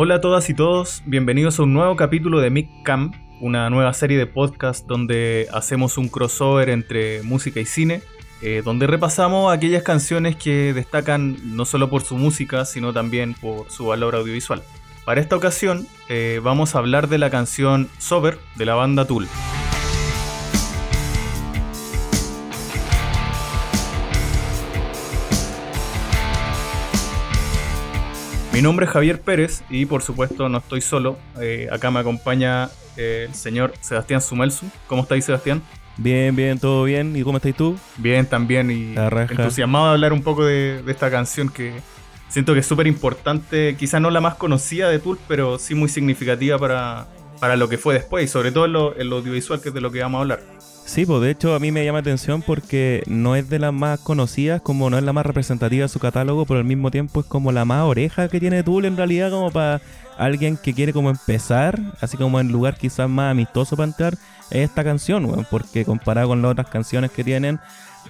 Hola a todas y todos, bienvenidos a un nuevo capítulo de Mic Cam, una nueva serie de podcast donde hacemos un crossover entre música y cine, eh, donde repasamos aquellas canciones que destacan no solo por su música, sino también por su valor audiovisual. Para esta ocasión eh, vamos a hablar de la canción Sober de la banda Tool. Mi nombre es Javier Pérez y por supuesto no estoy solo. Eh, acá me acompaña eh, el señor Sebastián Sumelsu. ¿Cómo estáis, Sebastián? Bien, bien, todo bien. ¿Y cómo estáis tú? Bien, también. Y entusiasmado de hablar un poco de, esta canción que siento que es súper importante. Quizás no la más conocida de Tool, pero sí muy significativa para, para lo que fue después y sobre todo en lo, en lo audiovisual, que es de lo que vamos a hablar. Sí, pues de hecho a mí me llama atención porque no es de las más conocidas, como no es la más representativa de su catálogo, pero al mismo tiempo es como la más oreja que tiene Tool en realidad como para alguien que quiere como empezar, así como en lugar quizás más amistoso para entrar, esta canción, porque comparado con las otras canciones que tienen,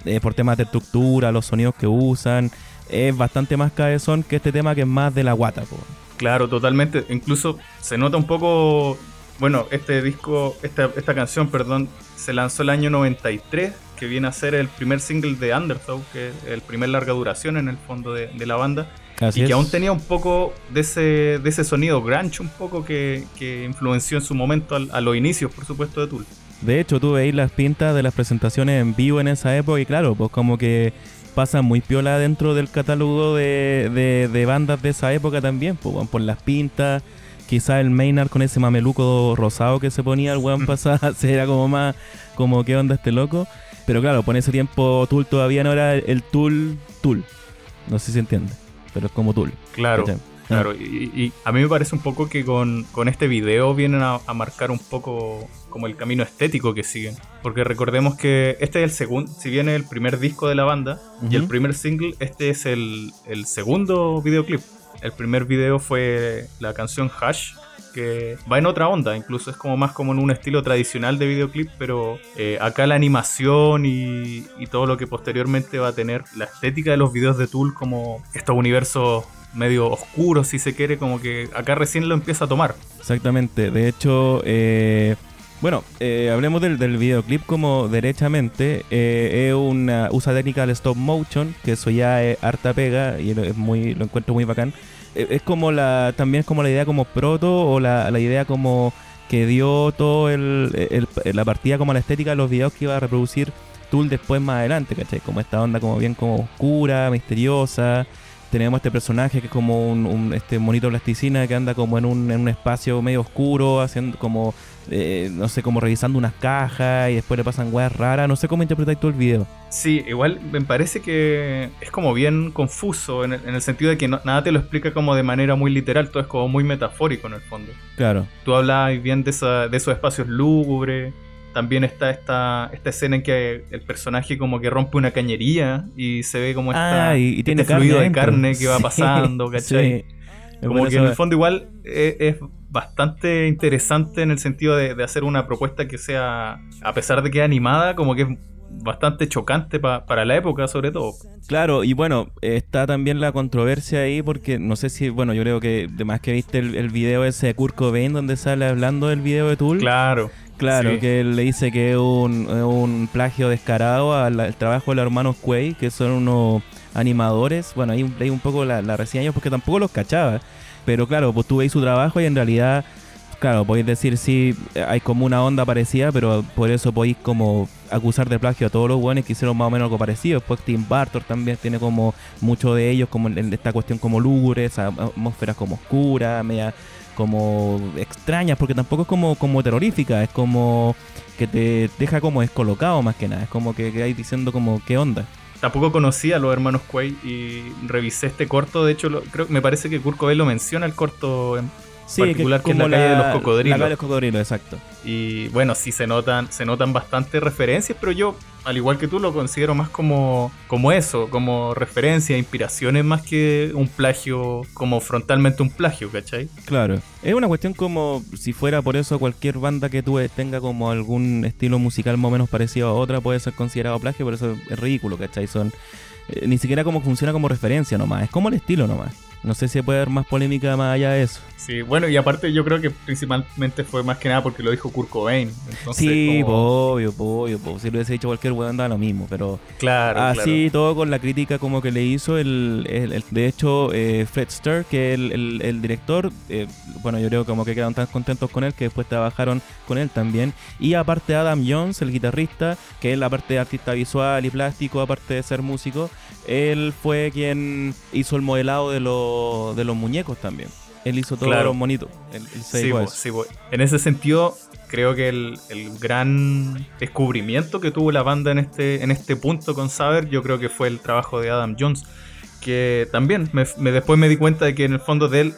eh, por temas de estructura, los sonidos que usan, es bastante más cabezón que este tema que es más de la guata. Pues. Claro, totalmente. Incluso se nota un poco bueno, este disco, esta, esta canción, perdón, se lanzó el año 93, que viene a ser el primer single de Undertow, que es el primer larga duración en el fondo de, la banda. y que aún tenía un poco de ese, de ese sonido grunge, un poco que, influenció en su momento a los inicios, por supuesto, de Tool. De hecho, tú veis las pintas de las presentaciones en vivo en esa época y claro, pues como que pasa muy piola dentro del catálogo de, de, bandas de esa época también, pues, por las pintas, quizá el Maynard con ese mameluco rosado que se ponía el weón pasado, era como más, como qué onda este loco. Pero claro, por ese tiempo Tool todavía no era el Tool Tool. No sé si se entiende, pero es como Tool. Claro. Claro, y, a mí me parece un poco que con, este video vienen a, marcar un poco como el camino estético que siguen. Porque recordemos que este es el segundo, si viene el primer disco de la banda y el primer single, este es el, el segundo videoclip. El primer video fue la canción Hash, que va en otra onda, incluso es como más como en un estilo tradicional de videoclip, pero eh, acá la animación y, todo lo que posteriormente va a tener, la estética de los videos de Tool como estos universos medio oscuros, si se quiere, como que acá recién lo empieza a tomar. Exactamente, de hecho... Eh, bueno, eh, hablemos del, videoclip como derechamente. es una usa técnica del stop motion, que eso ya es harta pega y es muy, lo encuentro muy bacán. Eh, es como la también es como la idea como proto o la, idea como que dio todo el, la partida como la estética de los videos que iba a reproducir Tool después más adelante, ¿cachai? Como esta onda como bien como oscura, misteriosa. Tenemos este personaje que es como un, este monito plasticina que anda como en un, en un espacio medio oscuro, haciendo como eh, no sé, como revisando unas cajas y después le pasan weas raras. No sé cómo interpretáis todo el video. Sí, igual me parece que es como bien confuso en el, sentido de que nada te lo explica como de manera muy literal, todo es como muy metafórico en el fondo. Claro. Tú hablabas bien de, esa, de esos espacios lúgubres. También está esta, esta escena en que el personaje como que rompe una cañería y se ve como ah, y, este tiene fluido de carne que va pasando, ¿cachai? Como que en el fondo igual es, bastante interesante en el sentido de, hacer una propuesta que sea, a pesar de que es animada, como que es bastante chocante para la época sobre todo. Claro, y bueno, está también la controversia ahí porque no sé si, bueno, yo creo que además que viste el, video ese de Kurt Cobain donde sale hablando del video de Tool. Claro. Claro, que él le dice que es un, plagio descarado al, trabajo de los hermanos Quay, que son unos animadores. Bueno, ahí leí un poco la, la reseña porque tampoco los cachaba. Pero claro, pues tú veis su trabajo y en realidad, claro, podéis decir sí, hay como una onda parecida, pero por eso podéis como acusar de plagio a todos los buenos que hicieron más o menos algo parecido. Pues Tim Burton también tiene como mucho de ellos, como en esta cuestión como lúgubre, atmósferas como oscuras, media como extrañas, porque tampoco es como, como terrorífica, es como que te deja como descolocado más que nada, es como que, que diciendo como qué onda tampoco conocía a los hermanos Quay y revisé este corto. De hecho, creo me parece que Kurt Cobain lo menciona el corto en particular, que, es la, calle de los cocodrilos. La calle de los cocodrilos, exacto. Y bueno, sí se notan, se notan bastante referencias, pero yo al igual que tú, lo considero más como, como eso, como referencia, inspiraciones más que un plagio, como frontalmente un plagio, ¿cachai? Claro. Es una cuestión como si fuera por eso cualquier banda que tú tenga como algún estilo musical más o menos parecido a otra puede ser considerado plagio, por eso es ridículo, ¿cachai? Son. Eh, ni siquiera como funciona como referencia nomás, es como el estilo nomás. No sé si puede haber más polémica más allá de eso. Sí, bueno, y aparte yo creo que principalmente fue más que nada porque lo dijo Kurt Cobain. sí, obvio, obvio, si lo hubiese dicho cualquier weón da lo mismo, pero claro, así todo con la crítica como que le hizo el, el, de hecho eh, Fred Stur, que es el, el, director, eh, bueno, yo creo como que quedaron tan contentos con él que después trabajaron con él también, y aparte Adam Jones, el guitarrista, que es la parte de artista visual y plástico, aparte de ser músico, él fue quien hizo el modelado de, de los muñecos también. Él hizo todo lo bonito. sí, En ese sentido, creo que el, gran descubrimiento que tuvo la banda en este, en este punto con Saber, yo creo que fue el trabajo de Adam Jones. Que también me, después me di cuenta de que en el fondo de él,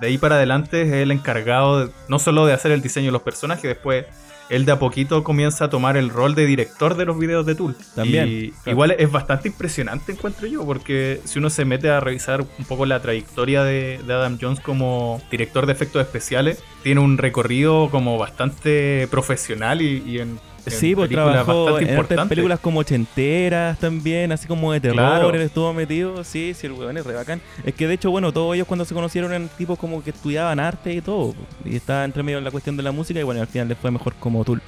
de ahí para adelante, es el encargado no solo de hacer el diseño de los personajes, después él de a poquito comienza a tomar el rol de director de los videos de Tool. También. Y igual es bastante impresionante, encuentro yo, porque si uno se mete a revisar un poco la trayectoria de, Adam Jones como director de efectos especiales, tiene un recorrido como bastante profesional y, en Sí, pues trabajó en películas como ochenteras también, así como de terror, él estuvo metido, sí, sí, el weón es re bacán. Es que de hecho, bueno, todos ellos cuando se conocieron eran tipos como que estudiaban arte y todo, y estaba entre medio en la cuestión de la música y bueno, al final les fue mejor como Tool.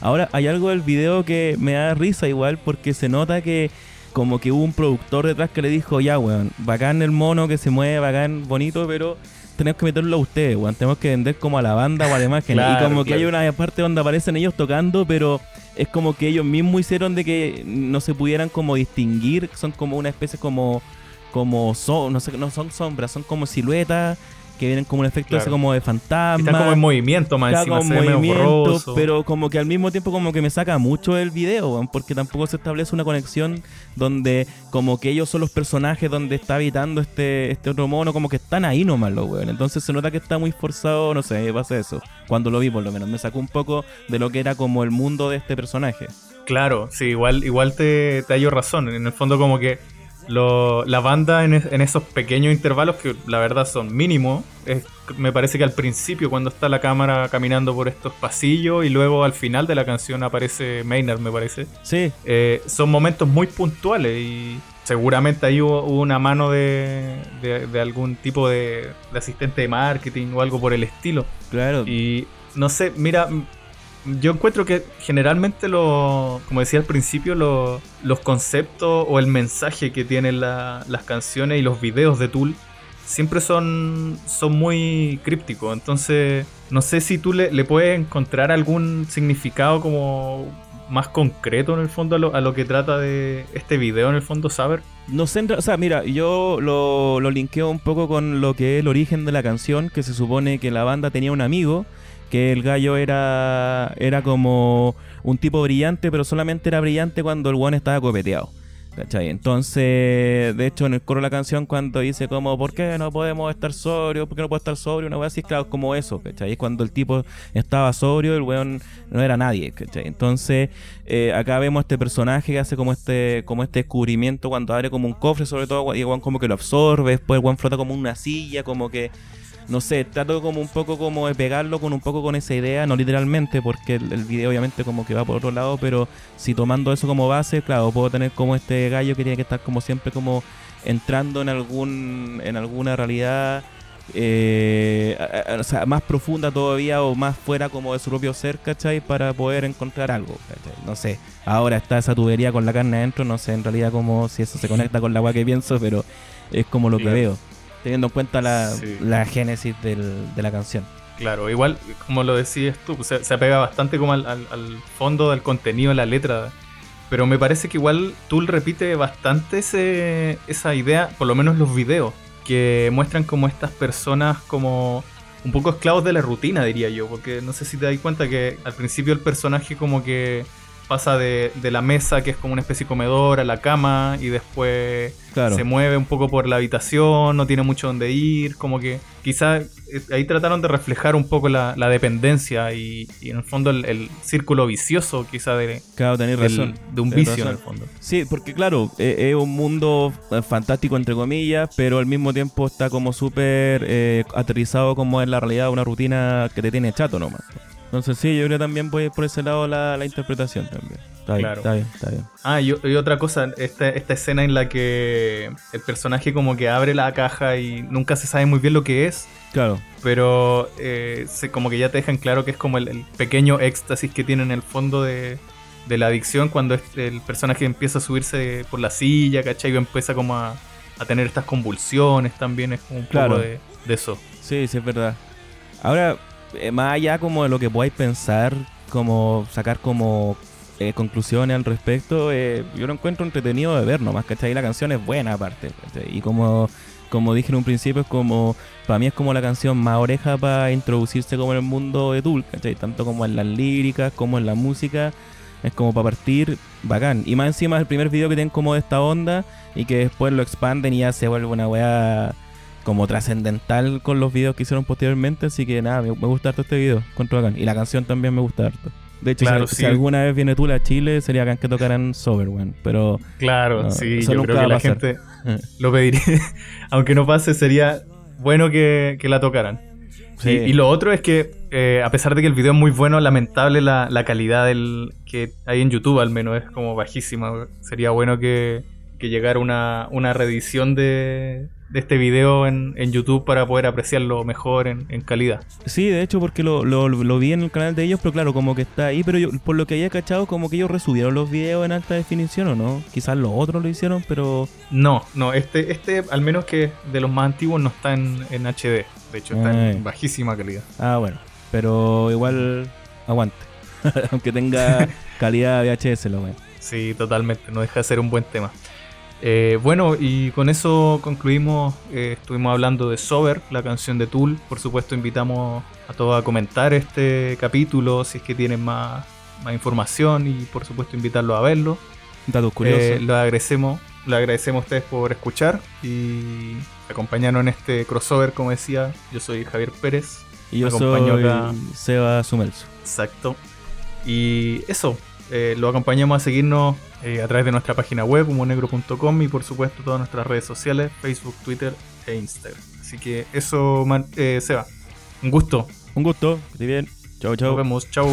Ahora, hay algo del video que me da risa igual porque se nota que como que hubo un productor detrás que le dijo, ya, weón, bacán el mono que se mueve, bacán, bonito, pero tenemos que meterlo a ustedes, weón. Tenemos que vender como a la banda o a la imagen. y como que hay una parte donde aparecen ellos tocando, pero es como que ellos mismos hicieron de que no se pudieran como distinguir. Son como una especie como como son, no sé, no son sombras, son como siluetas que vienen como un efecto así como de fantasma. Están como en movimiento más encima, como movimiento, pero como que al mismo tiempo como que me saca mucho el video, porque tampoco se establece una conexión donde como que ellos son los personajes donde está habitando este, este otro mono, como que están ahí nomás los weón. Entonces se nota que está muy forzado, no sé, pasa eso. Cuando lo vi por lo menos, me sacó un poco de lo que era como el mundo de este personaje. Claro, sí, igual, igual te, te hallo razón. En el fondo como que la banda en, esos pequeños intervalos, que la verdad son mínimos, me parece que al principio cuando está la cámara caminando por estos pasillos y luego al final de la canción aparece Maynard, me parece. Sí. Eh, son momentos muy puntuales y seguramente ahí hubo, una mano de, de, algún tipo de, de asistente de marketing o algo por el estilo. Claro. Y no sé, mira, yo encuentro que generalmente, lo, como decía al principio, los conceptos o el mensaje que tienen las canciones y los videos de Tool siempre son, son muy crípticos. Entonces, no sé si tú le, puedes encontrar algún significado como más concreto en el fondo a lo, que trata de este video en el fondo saber. No sé, o sea, mira, yo lo, lo linkeo un poco con lo que es el origen de la canción, que se supone que la banda tenía un amigo que el gallo era, era como un tipo brillante, pero solamente era brillante cuando el one estaba copeteado. ¿Cachai? Entonces, de hecho, en el coro de la canción, cuando dice como, ¿por qué no podemos estar sobrios? ¿Por qué no puedo estar sobrio? Una wea así, claro, como eso, ¿cachai? Es cuando el tipo estaba sobrio, el weón no era nadie, ¿cachai? Entonces, eh, acá vemos este personaje que hace como este como este descubrimiento cuando abre como un cofre, sobre todo, y el weón como que lo absorbe, después el weón flota como una silla, como que no sé, trato como un poco como de pegarlo con un poco con esa idea, no literalmente, porque el, video obviamente como que va por otro lado, pero si tomando eso como base, claro, puedo tener como este gallo que tiene que estar como siempre como entrando en algún en alguna realidad eh, o sea, más profunda todavía o más fuera como de su propio ser, ¿cachai? Para poder encontrar algo, ¿cachai? No sé, ahora está esa tubería con la carne adentro, no sé en realidad como si eso se conecta con la agua que pienso, pero es como lo que veo teniendo en cuenta la, génesis de la canción. Claro, igual, como lo decías tú, pues, se, se apega bastante como al, fondo del contenido la letra. Pero me parece que igual Tool repite bastante ese, esa idea, por lo menos los videos, que muestran como estas personas como un poco esclavos de la rutina, diría yo. Porque no sé si te das cuenta que al principio el personaje como que pasa de, la mesa, que es como una especie de comedor, a la cama, y después se mueve un poco por la habitación, no tiene mucho donde ir, como que quizás eh, ahí trataron de reflejar un poco la, dependencia y, en el fondo el, círculo vicioso quizá de, claro, razón, de un vicio en el fondo. Sí, porque claro, e, es, un mundo eh, fantástico entre comillas, pero al mismo tiempo está como súper eh, aterrizado como en la realidad, una rutina que te tiene chato nomás. Entonces sí, yo creo que también voy por ese lado la, interpretación también. Está bien, Claro. está bien, está bien. Ah, y, y otra cosa, esta, esta escena en la que el personaje como que abre la caja y nunca se sabe muy bien lo que es, Claro, pero eh, se, como que ya te dejan claro que es como el, el pequeño éxtasis que tiene en el fondo de, de la adicción cuando es- el personaje empieza a subirse por la silla, ¿cachai? Y empieza como a, a tener estas convulsiones también, es como un Claro. poco de, de eso. sí, sí, es verdad. Ahora, eh, más allá como de lo que podáis pensar, como sacar como eh, conclusiones al respecto, eh, yo lo encuentro entretenido de ver nomás, ¿cachai? La canción es buena aparte. Y como, como dije en un principio, es como, para mí es como la canción más oreja para introducirse como en el mundo de Tool. Tanto como en las líricas, como en la música, es como para partir bacán. Y más encima es el primer video que tienen como de esta onda y que después lo expanden y ya se vuelve una weá como trascendental con los videos que hicieron posteriormente, así que nada, me, me gusta harto este video, encuentro bacán. Y la canción también me gusta harto. De hecho, Claro, si, sí. si alguna vez viene Tula a Chile, sería bacán que tocaran Sober, weón. Pero Claro, No, sí, yo creo que la pasar. gente lo pediría. Aunque no pase, sería bueno que, que la tocaran. sí. Y, y lo otro es que, eh, a pesar de que el video es muy bueno, lamentable la, la calidad del que hay en YouTube, al menos es como bajísima. Sería bueno que, que llegara una, una reedición de, de este video en, en YouTube para poder apreciarlo mejor en, en calidad. Sí, de hecho, porque lo, lo, lo vi en el canal de ellos, pero claro, como que está ahí. Pero yo, por lo que haya cachado, como que ellos resubieron los videos en alta definición, ¿o no? Quizás los otros lo hicieron, pero. No, no, este, este al menos que de los más antiguos no está en, en HD. De hecho, está Ay. en bajísima calidad. Ah, bueno. Pero igual, aguante. Aunque tenga calidad VHS, lo weón. Sí, totalmente, no deja de ser un buen tema. Eh, bueno, y con eso concluimos, eh, estuvimos hablando de Sober, la canción de Tool. Por supuesto, invitamos a todos a comentar este capítulo si es que tienen más, más información y por supuesto invitarlos a verlo. Datos curiosos. Eh, lo agradecemos, lo agradecemos a ustedes por escuchar y acompañarnos en este crossover, como decía. Yo soy Javier Pérez. y yo soy acá. Seba Sumelso. Exacto. Y eso, eh, lo acompañamos a seguirnos eh, a través de nuestra página web, humonegro.com y por supuesto todas nuestras redes sociales, Facebook, Twitter e Instagram. Así que eso, man- eh, Seba. Un gusto. Un gusto, que estés bien. Chau, chau. Nos vemos. Chau.